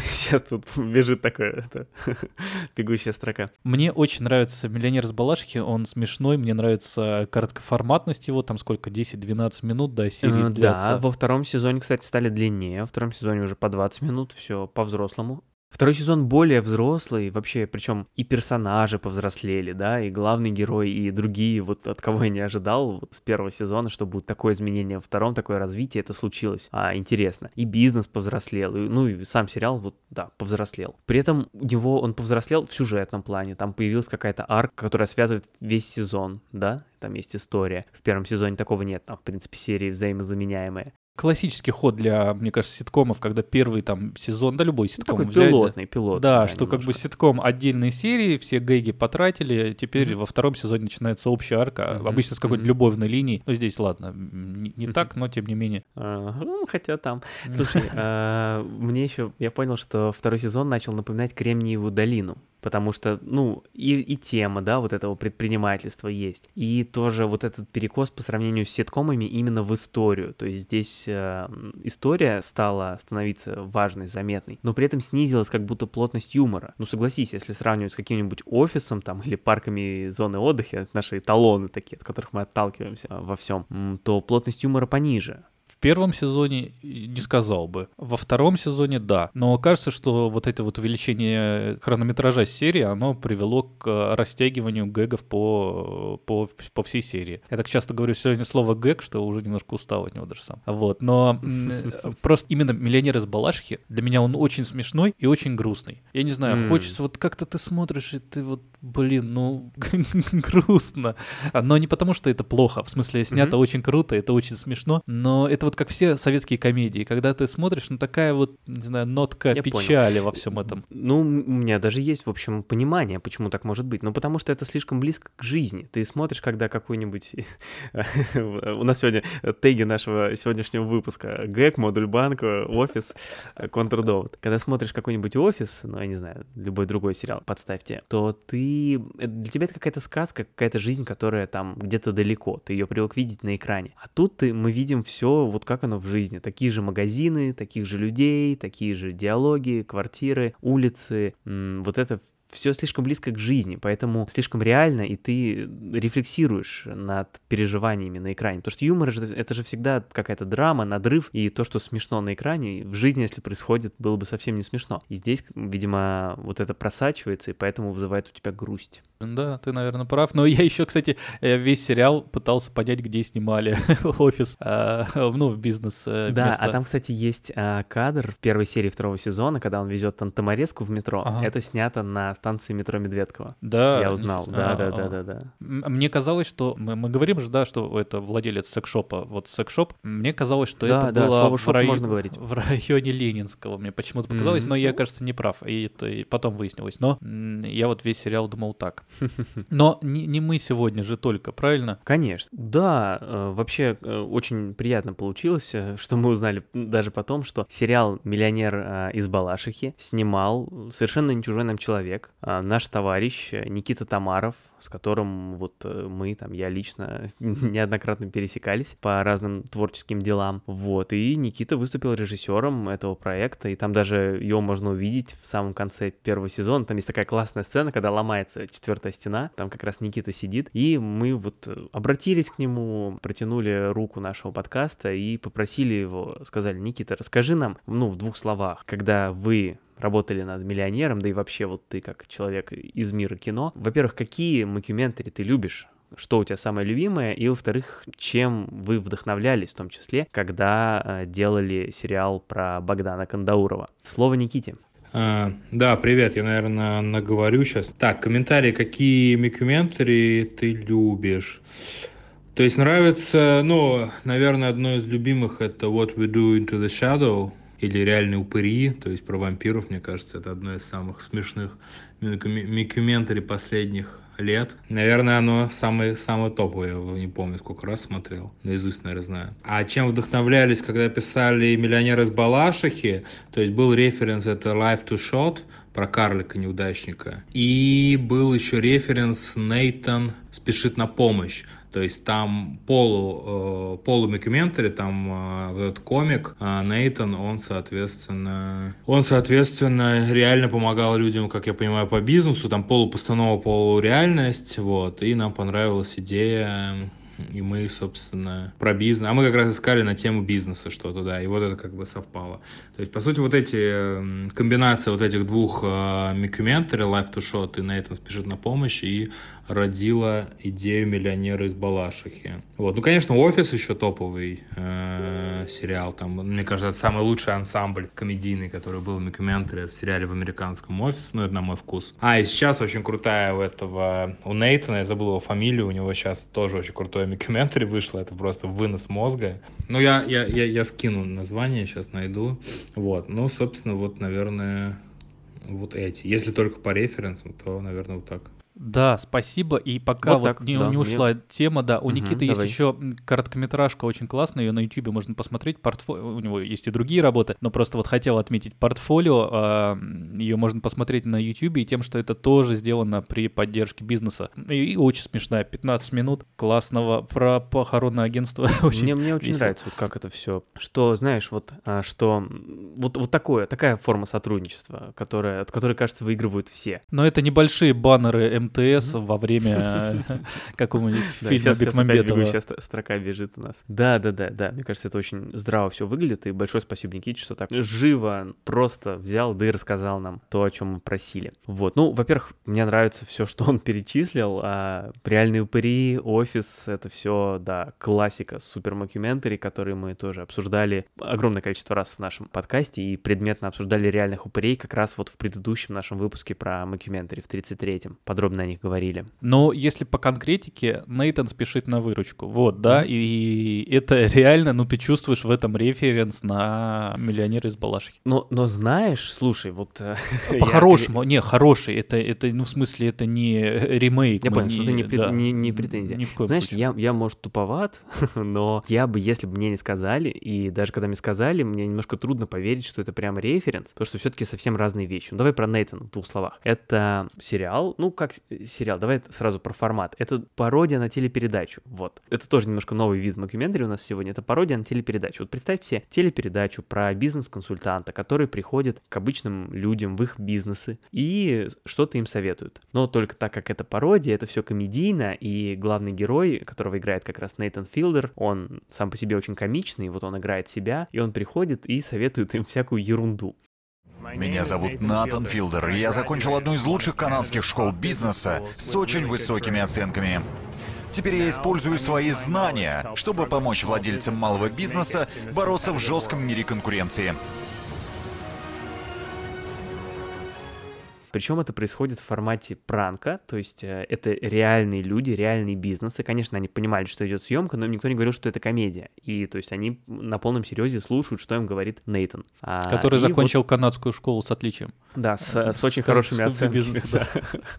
Сейчас тут тут бежит такое, это, бегущая строка. Мне очень нравится «Миллионер с Балашихи», он смешной, мне нравится короткоформатность его, там сколько, 10-12 минут, да, серии uh, Да, во втором сезоне, кстати, стали длиннее, во втором сезоне уже по 20 минут, все по-взрослому. Второй сезон более взрослый, вообще, причем и персонажи повзрослели, да, и главный герой, и другие, вот от кого я не ожидал вот с первого сезона, что будет такое изменение во втором, такое развитие, это случилось. А, интересно. И бизнес повзрослел, и, ну и сам сериал, вот, да, повзрослел. При этом у него он повзрослел в сюжетном плане, там появилась какая-то арка, которая связывает весь сезон, да, там есть история. В первом сезоне такого нет, там, в принципе, серии взаимозаменяемые. Классический ход для, мне кажется, ситкомов, когда первый там сезон, да любой ситком Ну, такой взять, пилотный, пилотный. Да, что как бы немножко. ситком отдельные серии, все гэги потратили, теперь во втором сезоне начинается общая арка, Мгм, обычно с какой-нибудь мгм. любовной линией. Ну, здесь, ладно, не, не так, но тем не менее. Ну, Хотя там. Слушай, а, мне еще, я понял, что второй сезон начал напоминать Кремниевую долину. Потому что, ну, и, и тема, да, вот этого предпринимательства есть. И тоже вот этот перекос по сравнению с ситкомами именно в историю. То есть здесь э, история стала становиться важной, заметной, но при этом снизилась как будто плотность юмора. Ну, согласись, если сравнивать с каким-нибудь офисом там или парками зоны отдыха, наши эталоны такие, от которых мы отталкиваемся а, во всем, то плотность юмора пониже. В первом сезоне не сказал бы. Во втором сезоне да. Но кажется, что вот это вот увеличение хронометража серии, оно привело к растягиванию гэгов по, по, по всей серии. Я так часто говорю сегодня слово гэг, что уже немножко устал от него даже сам. Вот. Но просто именно «Миллионер из Балашихи» для меня он очень смешной и очень грустный. Я не знаю, хочется вот как-то ты смотришь, и ты вот, блин, ну, грустно. Но не потому, что это плохо. В смысле, снято очень круто, это очень смешно. Но это вот как все советские комедии. Когда ты смотришь, ну такая вот, не знаю, нотка Я понял. печали во всем этом. Ну, у меня даже есть, в общем, понимание, почему так может быть. Ну, потому что это слишком близко к жизни. Ты смотришь, когда какой-нибудь... У нас сегодня теги нашего сегодняшнего выпуска. ГЭК, модуль банка, офис, контрдовод. Когда смотришь какой-нибудь офис, ну, я не знаю, любой другой сериал, подставьте, то ты... Для тебя это какая-то сказка, какая-то жизнь, которая там где-то далеко. Ты ее привык видеть на экране. А тут ты, мы видим все вот как оно в жизни. Такие же магазины, таких же людей, такие же диалоги, квартиры, улицы. Вот это все слишком близко к жизни, поэтому слишком реально, и ты рефлексируешь над переживаниями на экране. Потому что юмор это же всегда какая-то драма, надрыв, и то, что смешно на экране, в жизни, если происходит, было бы совсем не смешно. И здесь, видимо, вот это просачивается, и поэтому вызывает у тебя грусть. Да, ты, наверное, прав. Но я еще, кстати, э, весь сериал пытался понять, где снимали офис, а, ну, в бизнес э, Да, место. а там, кстати, есть а, кадр в первой серии второго сезона, когда он везет Тантамареску в метро. Ага. Это снято на станции метро Медведково. Да, Я узнал, да, А, да, да, а. да, да. М- Мне казалось, что мы, мы говорим же, да, что это владелец секшопа, вот секшоп. Мне казалось, что Да, это да, было в, рай- можно говорить. в районе Ленинского. Мне почему-то показалось, Мгм. но я, кажется, не прав. И это и потом выяснилось. Но я вот весь сериал думал так. Но не, не мы сегодня же только, правильно? Конечно. Да, э, вообще э, очень приятно получилось, э, что мы узнали даже потом, что сериал «Миллионер из Балашихи» снимал совершенно не чужой нам человек, а, наш товарищ Никита Тамаров, с которым вот э, мы, там, я лично неоднократно пересекались по разным творческим делам. Вот, и Никита выступил режиссером этого проекта, и там даже его можно увидеть в самом конце первого сезона. Там есть такая классная сцена, когда ломается четвертая стена, там как раз Никита сидит, и мы вот э, обратились к нему, протянули руку нашего подкаста и попросили его, сказали, Никита, расскажи нам, ну, в двух словах, когда вы работали над миллионером, да и вообще вот ты как человек из мира кино. Во-первых, какие мокюментари ты любишь? Что у тебя самое любимое? И, во-вторых, чем вы вдохновлялись, в том числе, когда э, делали сериал про Богдана Кандаурова? Слово Никите. А, да, привет, я, наверное, наговорю сейчас. Так, мокюментари, какие мокюментари ты любишь? То есть нравится, ну, наверное, одно из любимых это What We Do in the Shadows или Реальные упыри, то есть про вампиров, мне кажется, это одно из самых смешных микументари последних лет. Наверное, оно самое, самое топовое, я не помню, сколько раз смотрел. Наизусть, наверное, знаю. А чем вдохновлялись, когда писали «Миллионер из Балашихи», то есть был референс, это «Life to Shot», про карлика-неудачника. И был еще референс «Нейтан спешит на помощь». То есть там полу, э, полумикументари, там э, этот комик э, Нейтан, он, соответственно, он, соответственно, реально помогал людям, как я понимаю, по бизнесу, там полупостанова, полуреальность, вот, и нам понравилась идея и мы, собственно, про бизнес. А мы как раз искали на тему бизнеса что-то, да, и вот это как бы совпало. То есть, по сути, вот эти комбинация вот этих двух э, микументари, Life to Shot и Нейтан спешит на помощь, и родила идею миллионера из Балашихи. Вот, ну, конечно, Офис еще топовый э, сериал, там, мне кажется, это самый лучший ансамбль комедийный, который был в микументаре в сериале в американском Офис, ну, это на мой вкус. А, и сейчас очень крутая у этого, у Нейтана, я забыл его фамилию, у него сейчас тоже очень крутое микументари вышло, это просто вынос мозга. Ну, я, я, я, я скину название, сейчас найду. Вот, ну, собственно, вот, наверное, вот эти. Если только по референсам, то, наверное, вот так. Да, спасибо. И пока Вот вот, так, не, да, не мне- ушла тема, да, у Мгм, Никиты есть давай. еще м, короткометражка очень классная, ее на Ютубе можно посмотреть. Портфо... У него есть и другие работы, но просто вот хотел отметить портфолио. ее можно посмотреть на Ютубе и тем, что это тоже сделано при поддержке бизнеса. И, и очень смешная, 15 минут классного про похоронное агентство. очень Мне, мне очень весело. нравится, вот как это все. Что, знаешь, вот, а, что вот, вот такое, такая форма сотрудничества, которая, от которой, кажется, выигрывают все. Но это небольшие баннеры МТС во время какого-нибудь фильма сейчас, сейчас Бекмамбетова. ст- строка бежит у нас. Да, да, да, да. Мне кажется, это очень здраво все выглядит. И большое спасибо Никите, что так живо, просто взял, да и рассказал нам то, о чем мы просили. Вот. Ну, во-первых, мне нравится все, что он перечислил. А, реальные упыри, офис, это все, да, классика супер мокюментари, которые мы тоже обсуждали огромное количество раз в нашем подкасте и предметно обсуждали реальных упырей как раз вот в предыдущем нашем выпуске про мокюментари в 33-м. Подробно о них говорили. Но если по конкретике, Нейтан спешит на выручку. Вот, да, и это реально, ну, ты чувствуешь в этом референс на «Миллионер из Балашихи». Но, но знаешь, слушай, вот... э, По-хорошему, не, хороший, это, это, ну, в смысле, это не ремейк. Я понял, что это не, да, не, не претензия. Ни в коем Знаешь, случае. я, я, может, туповат, но я бы, если бы мне не сказали, и даже когда мне сказали, мне немножко трудно поверить, что это прям референс, потому что все-таки совсем разные вещи. Ну, давай про Нейтана в двух словах. Это сериал, ну, как сериал, давай сразу про формат. Это пародия на телепередачу, вот. Это тоже немножко новый вид мокюментари у нас сегодня, это пародия на телепередачу. Вот представьте себе телепередачу про бизнес-консультанта, который приходит к обычным людям в их бизнесы и что-то им советует. Но только так как это пародия, это все комедийно, и главный герой, которого играет как раз Нейтан Филдер, он сам по себе очень комичный, вот он играет себя, и он приходит и советует им всякую ерунду. Меня зовут Натан Филдер, и я закончил одну из лучших канадских школ бизнеса с очень высокими оценками. Теперь я использую свои знания, чтобы помочь владельцам малого бизнеса бороться в жестком мире конкуренции. Причем это происходит в формате пранка, то есть э, это реальные люди, реальные бизнесы. Конечно, они понимали, что идет съемка, но никто не говорил, что это комедия. И то есть они на полном серьезе слушают, что им говорит Нейтан. А, Который и вот- закончил канадскую школу с отличием. да, с, с очень хорошими оценками. бизнеса, да.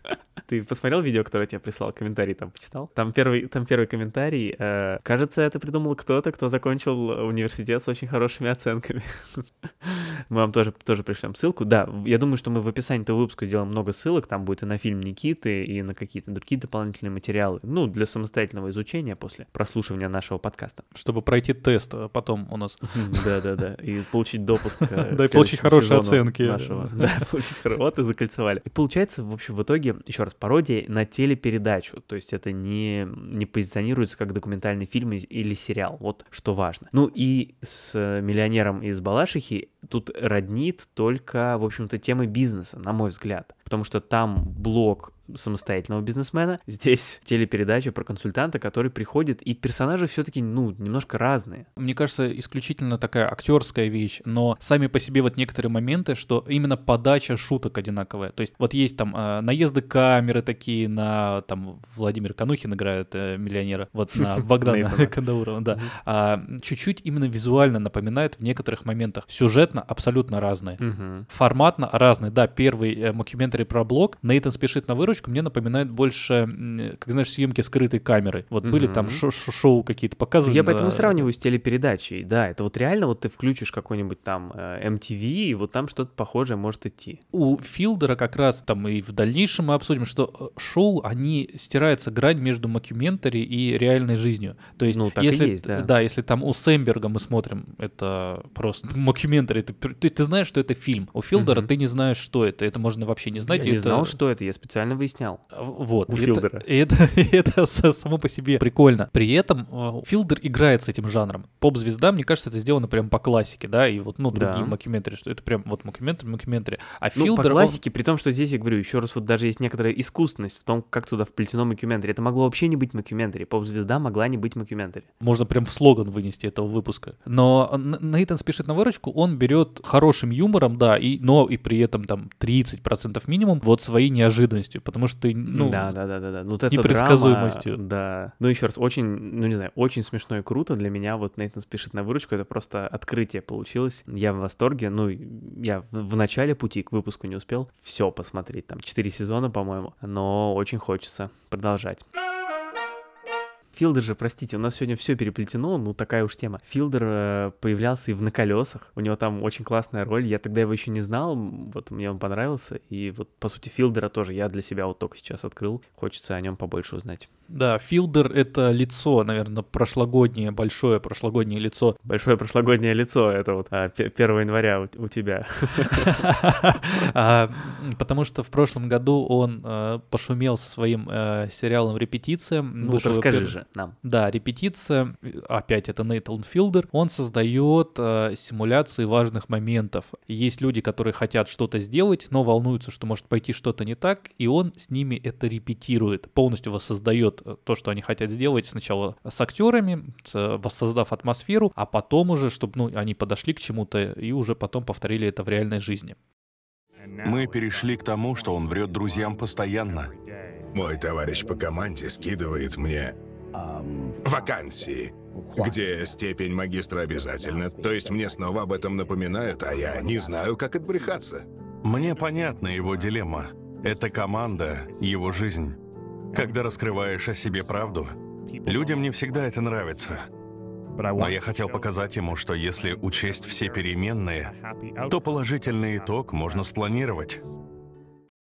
да. Ты посмотрел видео, которое я тебе прислал, комментарий там почитал? Там первый, там первый комментарий. э, кажется, это придумал кто-то, кто закончил университет с очень хорошими оценками. Мы вам тоже, тоже пришлем ссылку. Да, я думаю, что мы в описании этого выпуска сделаем много ссылок. Там будет и на фильм Никиты, и на какие-то другие дополнительные материалы. Ну, для самостоятельного изучения после прослушивания нашего подкаста. Чтобы пройти тест а потом у нас. Да-да-да. И получить допуск. э, Да, и получить хорошие оценки. Нашего. Да, получить хорошие. Вот и закольцевали. И получается, в общем, в итоге, еще раз, пародия на телепередачу. То есть это не, не позиционируется как документальный фильм или сериал. Вот что важно. Ну и с миллионером из Балашихи тут роднит только, в общем-то, темы бизнеса, на мой взгляд взгляд. Потому что там блок самостоятельного бизнесмена, здесь телепередача про консультанта, который приходит, и персонажи все-таки, ну, немножко разные. Мне кажется, исключительно такая актерская вещь, но сами по себе вот некоторые моменты, что именно подача шуток одинаковая. То есть вот есть там э, наезды камеры такие на там Владимир Канухин играет э, миллионера, вот на Богдана. Кандаурова, да. А, чуть-чуть именно визуально напоминает в некоторых моментах. Сюжетно абсолютно разные. Форматно разные. Да, первый э, мокюментари про блог. Нейтан спешит на выручку. Мне напоминает больше, как знаешь, съемки скрытой камеры. Вот были там Мгм. шо- шо- шоу какие-то показывали. Я поэтому да. сравниваю с телепередачей. Да, это вот реально вот ты включишь какой-нибудь там э, MTV, и вот там что-то похожее может идти. у Филдера как раз там и в дальнейшем мы обсудим, что э, шоу, они стирается грань между мокюментари и реальной жизнью. То есть, Ну, так и если, есть, да. если там у Сэмберга мы смотрим, это просто мокюментари, ты, ты, ты знаешь, что это фильм. У Филдера Мгм. ты не знаешь, что это. Это можно вообще не знать. Я и не это- знал, что это, я специально выяснял. Вот. У Филдера. Это, и это, это само по себе прикольно. При этом э, Филдер играет с этим жанром. Поп-звезда, мне кажется, это сделано прям по классике, да, и вот, ну, другие Да. мокюментари, что это прям вот мокюментари, мокюментари. А Ну, Филдер, по он- классике, при том, что здесь, я говорю, еще раз, вот даже есть некоторая искусственность в том, как туда вплетено мокюментари. Это могло вообще не быть мокюментари. Поп-звезда могла не быть мокюментари. Можно прям в слоган вынести этого выпуска. Но Нейтан спешит на выручку, он берет хорошим юмором, да, и, но и при этом там 30% минимум вот своей неожиданностью. Потому что ты, ну, да, да, да, да, да. Вот непредсказуемостью. драма, да. Ну, еще раз, очень, ну, не знаю, очень смешно и круто для меня. Вот Нейтан спешит на выручку, это просто открытие получилось. Я в восторге. Ну, я в в начале пути к выпуску не успел все посмотреть. Там 4 сезона, по-моему. Но очень хочется продолжать. Филдер же, простите, у нас сегодня все переплетено, ну такая уж тема. Филдер э, появлялся и в «На колесах», у него там очень классная роль, я тогда его еще не знал, вот мне он понравился, и вот по сути Филдера тоже я для себя вот только сейчас открыл, хочется о нем побольше узнать. Да, Филдер — это лицо, наверное, прошлогоднее, большое прошлогоднее лицо. Большое прошлогоднее лицо, это вот а, пе- 1 января у, у тебя. А, Потому что в прошлом году он э, пошумел со своим э, сериалом «Репетиция». Ну вот расскажи же нам. Да, репетиция, опять это Нейтан Филдер, он создает э, симуляции важных моментов. Есть люди, которые хотят что-то сделать, но волнуются, что может пойти что-то не так, и он с ними это репетирует, полностью воссоздает э, то, что они хотят сделать сначала с актерами, с- э, воссоздав атмосферу, а потом уже, чтобы ну, они подошли к чему-то и уже потом повторили это в реальной жизни. Мы перешли к тому, что он врет друзьям постоянно. Мой товарищ по команде скидывает мне вакансии, где степень магистра обязательна. То есть мне снова об этом напоминают, а я не знаю, как отбрехаться. Мне понятна его дилемма. Это команда, его жизнь. Когда раскрываешь о себе правду, людям не всегда это нравится. Но я хотел показать ему, что если учесть все переменные, то положительный итог можно спланировать.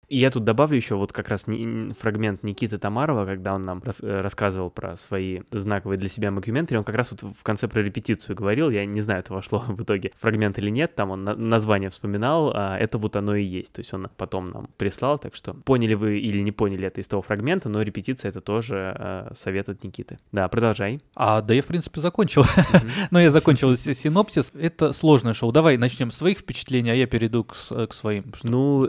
И я тут добавлю еще вот как раз фрагмент Никиты Тамарова, когда он нам рас- э, рассказывал про свои знаковые для себя мокюментари, он как раз вот в конце про репетицию говорил, я не знаю, это вошло в итоге фрагмент или нет, там он на- название вспоминал, а это вот оно и есть, то есть он потом нам прислал, так что поняли вы или не поняли это из того фрагмента, но репетиция это тоже э, совет от Никиты. Да, продолжай. А, да я, в принципе, закончил. Но я закончил си- синопсис. Это сложное шоу. Давай начнем с своих впечатлений, а я перейду к, с- своим. Ну, э,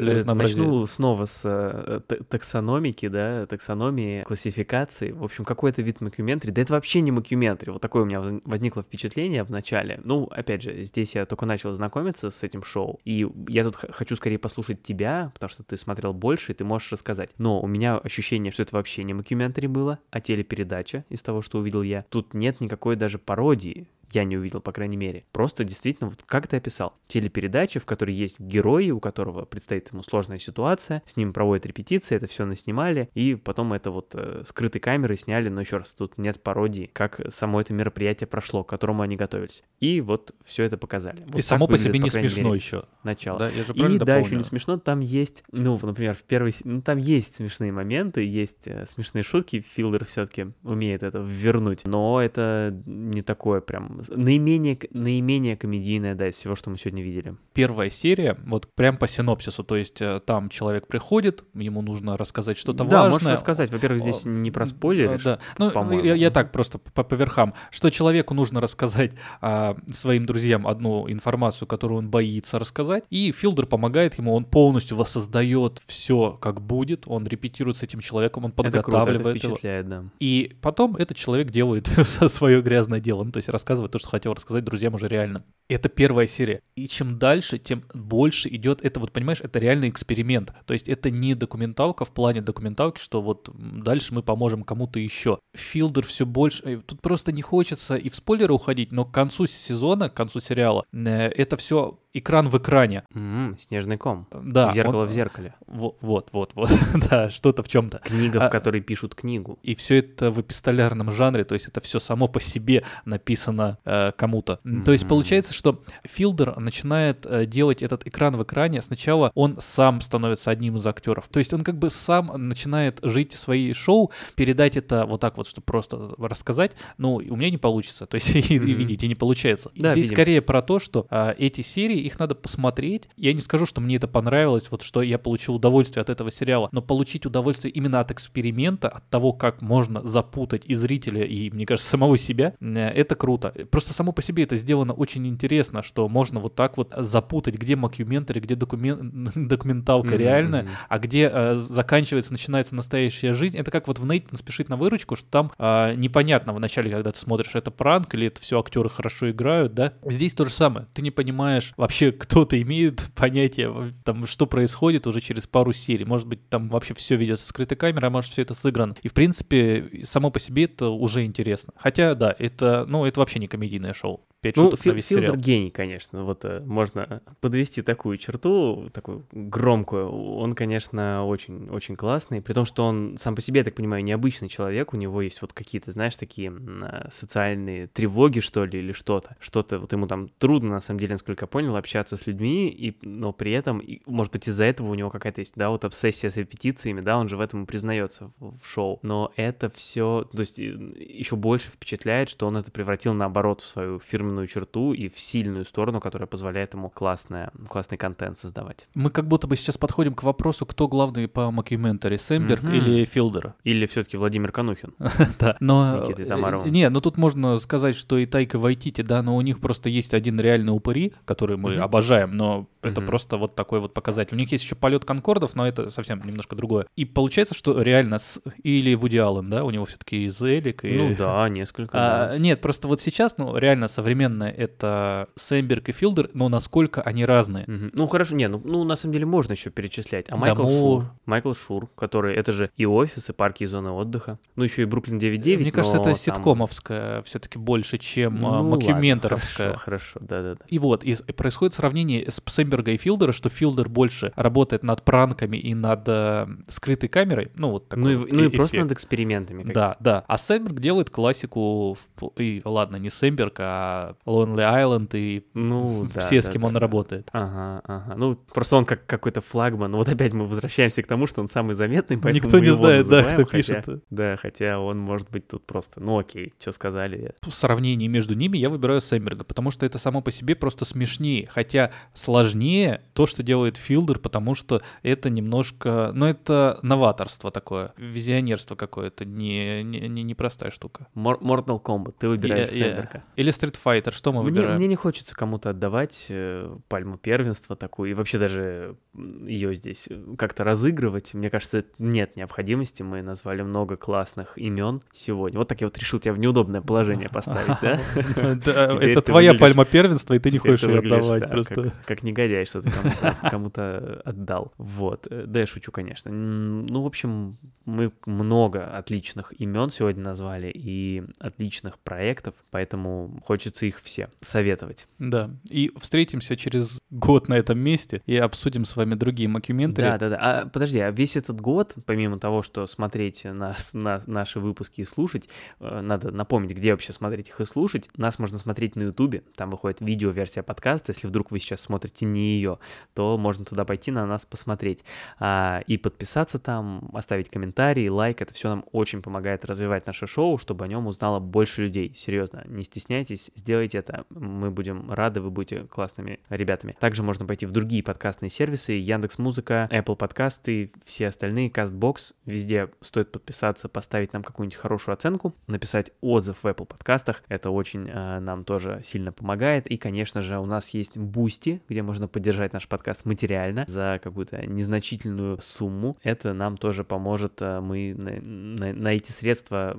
начну снова с э, таксономики, да, таксономии, классификации. В общем, какой-то вид мокюментари. Да это вообще не мокюментари. Вот такое у меня воз- возникло впечатление в начале. Ну, опять же, здесь я только начал знакомиться с этим шоу. И я тут хочу скорее послушать тебя, потому что ты смотрел больше, и ты можешь рассказать. Но у меня ощущение, что это вообще не мокюментари было, а телепередача из того, что увидел я. Тут нет никакой даже пародии я не увидел, по крайней мере. Просто действительно, вот как ты описал, телепередача, в которой есть герои, у которого предстоит ему сложная ситуация, с ним проводят репетиции, это все наснимали, и потом это вот э, скрытой камерой сняли, но еще раз, тут нет пародии, как само это мероприятие прошло, к которому они готовились. И вот все это показали. Вот И само по себе не крайней смешно мере, еще. Начало. Да, я же И правильно да, еще не смешно, там есть, ну, например, в первой, ну, там есть смешные моменты, есть э, смешные шутки, Филдер все-таки умеет это вернуть, но это не такое прям, наименее, наименее комедийное, да, из всего, что мы сегодня видели. Первая серия, вот прям по синопсису, то есть э, там человек приходит, ему нужно рассказать что-то да, важное. можешь рассказать, во-первых, здесь не про спойлеришь, Да, ну по-моему. я, я так просто по, по верхам, что человеку нужно рассказать а, своим друзьям одну информацию, которую он боится рассказать, и Филдер помогает ему, он полностью воссоздает все, как будет, он репетирует с этим человеком, он это круто, это подготавливает его. впечатляет, да. И потом этот человек делает свое грязное дело, ну, то есть рассказывает то, что хотел рассказать друзьям уже реально. Это первая серия. И чем дальше, тем больше идет это, вот понимаешь, это реальный эксперимент. То есть это не документалка в плане документалки, что вот дальше мы поможем кому-то еще. Филдер все больше... э, Тут просто не хочется и в спойлеры уходить, но к концу сезона, к концу сериала, э, это все экран в экране. М, снежный ком. Да, Зеркало он- в зеркале. Вот, вот, вот, вот. да, что-то в чем-то. Книга, А- в которой пишут книгу. И все это в эпистолярном жанре, то есть это все само по себе написано э, кому-то. М, То есть получается, что Филдер начинает э, делать этот экран в экране. Сначала он сам становится одним из актеров. То есть он как бы сам начинает жить свои шоу, передать это вот так вот, чтобы просто рассказать. Ну, у меня не получится. То есть, Мгм. видите, не получается. Да, Здесь видим. скорее про то, что а, эти серии, их надо посмотреть. Я не скажу, что мне это понравилось, вот что я получил удовольствие от этого сериала, но получить удовольствие именно от эксперимента, от того, как можно запутать и зрителя, и, мне кажется, самого себя, э, это круто. Просто само по себе это сделано очень интересно, что можно вот так вот запутать, где мокюментари, где докумен- документалка Мгм, реальная, а где э, заканчивается, начинается настоящая жизнь. Это как вот в Нейтан спешит на выручку, что там э, непонятно вначале, когда ты смотришь, это пранк или это все актеры хорошо играют, да? Здесь то же самое. Ты не понимаешь вообще кто-то имеет понятие, там, что происходит уже через пару серий. Может быть, там вообще все ведется скрытой камерой, а может, все это сыграно. И, в принципе, само по себе это уже интересно. Хотя, да, это, ну, это вообще не комедийное шоу. Пять Ну, шуток на Фил- весь Филдер сериал. гений, конечно. Вот э, можно подвести такую черту, такую громкую. Он, конечно, очень, очень классный. При том, что он сам по себе, я так понимаю, необычный человек. У него есть вот какие-то, знаешь, такие э, социальные тревоги, что ли, или что-то. Что-то вот ему там трудно, на самом деле, насколько я понял, общаться с людьми, и, но при этом, и, может быть, из-за этого у него какая-то есть, да, вот обсессия с репетициями, да, он же в этом и признается в, в шоу. Но это все, то есть еще больше впечатляет, что он это превратил наоборот в свою фирменную черту и в сильную сторону, которая позволяет ему классное, классный контент создавать. Мы как будто бы сейчас подходим к вопросу, кто главный по мокюментари, Сэмберг Мгм. или Филдер. Или все-таки Владимир Конухин. Да, С но... Никитой э, Тамаровым. Не, ну тут можно сказать, что и Тайка Вайтити, да, но у них просто есть один реальный упыри, который мы Мгм. обожаем, но это Мгм. просто вот такой вот показатель. У них есть еще полет Конкордов, но это совсем немножко другое. И получается, что реально с... Или Вуди Аллен, да, у него все-таки и Зелик, и... Ну да, несколько. А, да. Нет, просто вот сейчас, ну, реально современное это Сэмберг и Филдер, но насколько они разные. Мгм. Ну хорошо, не, ну, ну на самом деле можно еще перечислять. А Майкл мо- Шур, Майкл Шур, который, это же и офис, и парки, и зоны отдыха. Ну еще и Бруклин 9.9. Мне кажется, это там- ситкомовская все-таки больше, чем Ну, а, ладно, мокюментаровская. Хорошо, хорошо, да-да-да. И вот, и и происходит сравнение с Сэмберга и Филдера, что Филдер больше работает над пранками и над э, скрытой камерой. Ну, вот такой Ну и, вот ну и просто над экспериментами. как- Да, да. А Сэмберг делает классику, в и, ладно, не Сэмберг, а Lonely Island и Ну, да, все, с да, кем да, он да. работает. Ага, ага. Ну, просто он как какой-то флагман. Вот опять мы возвращаемся к тому, что он самый заметный, поэтому Никто не знает, да, кто хотя- пишет. Да, хотя он может быть тут просто, ну окей, что сказали. в сравнении между ними я выбираю Сэмберга, потому что это само по себе просто смешнее. Хотя сложнее то, что делает Филдер, потому что это немножко... Ну, это новаторство такое, визионерство какое-то, не, не, не, непростая штука. Mortal Kombat, ты выбираешь я- Сэмберга. Или Street Fighter, что мы Мне, выбираем? мне не хочется кому-то отдавать э, пальму первенства такую, и вообще даже ее здесь э, как-то разыгрывать. Мне кажется, нет необходимости. Мы назвали много классных имен сегодня. Вот так я вот решил тебя в неудобное положение поставить, да? Это твоя пальма первенства, и ты не хочешь ее выглядишь, отдавать да, просто. Как, как негодяй, что ты кому-то, кому-то отдал. Вот. Да, я шучу, конечно. Ну, в общем, мы много отличных имен сегодня назвали и отличных проектов, поэтому хочется их все советовать. Да, и встретимся через год на этом месте и обсудим с вами другие мокюменты. Да, да, да. А подожди, а весь этот год, помимо того, что смотреть нас, на наши выпуски и слушать, э, надо напомнить, где вообще смотреть их и слушать. Нас можно смотреть на Ютубе, там выходит видео-версия подкаста. Если вдруг вы сейчас смотрите не ее, то можно туда пойти на нас посмотреть а, и подписаться там, оставить комментарий, лайк. Это все нам очень помогает развивать наше шоу, чтобы о нем узнало больше людей. Серьезно, не стесняйтесь, сделайте это. Мы будем рады, вы будете классными ребятами. Также можно пойти в другие подкастные сервисы, Яндекс Музыка, Apple подкасты, все остальные, Castbox. Везде стоит подписаться, поставить нам какую-нибудь хорошую оценку, написать отзыв в Apple подкастах. Это очень э, нам тоже сильно помогает. И, конечно же, у нас есть Бусти, где можно поддержать наш подкаст материально за какую-то незначительную сумму. Это нам тоже поможет. э, Мы на, на- на эти средства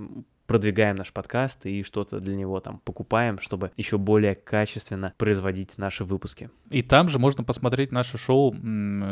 продвигаем наш подкаст и что-то для него там покупаем, чтобы еще более качественно производить наши выпуски. И там же можно посмотреть наше шоу,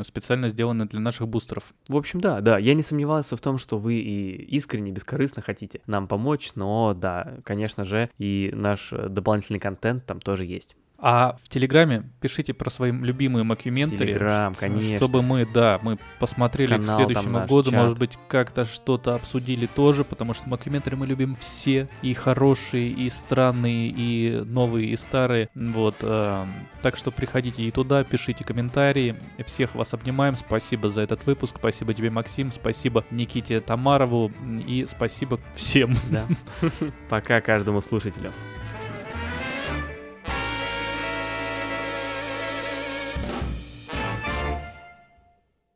специально сделанное для наших бустеров. В общем, да, да, я не сомневался в том, что вы и искренне, бескорыстно хотите нам помочь, но да, конечно же, и наш э, дополнительный контент там тоже есть. А в Телеграме пишите про свои любимые мокюменты. Телеграм, конечно. Чтобы мы, да, мы посмотрели Канал к следующему году, чат. может быть, как-то что-то обсудили тоже, потому что мокюменты мы любим все, и хорошие, и странные, и новые, и старые. Вот, э, так что приходите и туда, пишите комментарии. Всех вас обнимаем. Спасибо за этот выпуск. Спасибо тебе, Максим. Спасибо Никите Тамарову. И спасибо всем. Да. Пока каждому слушателю.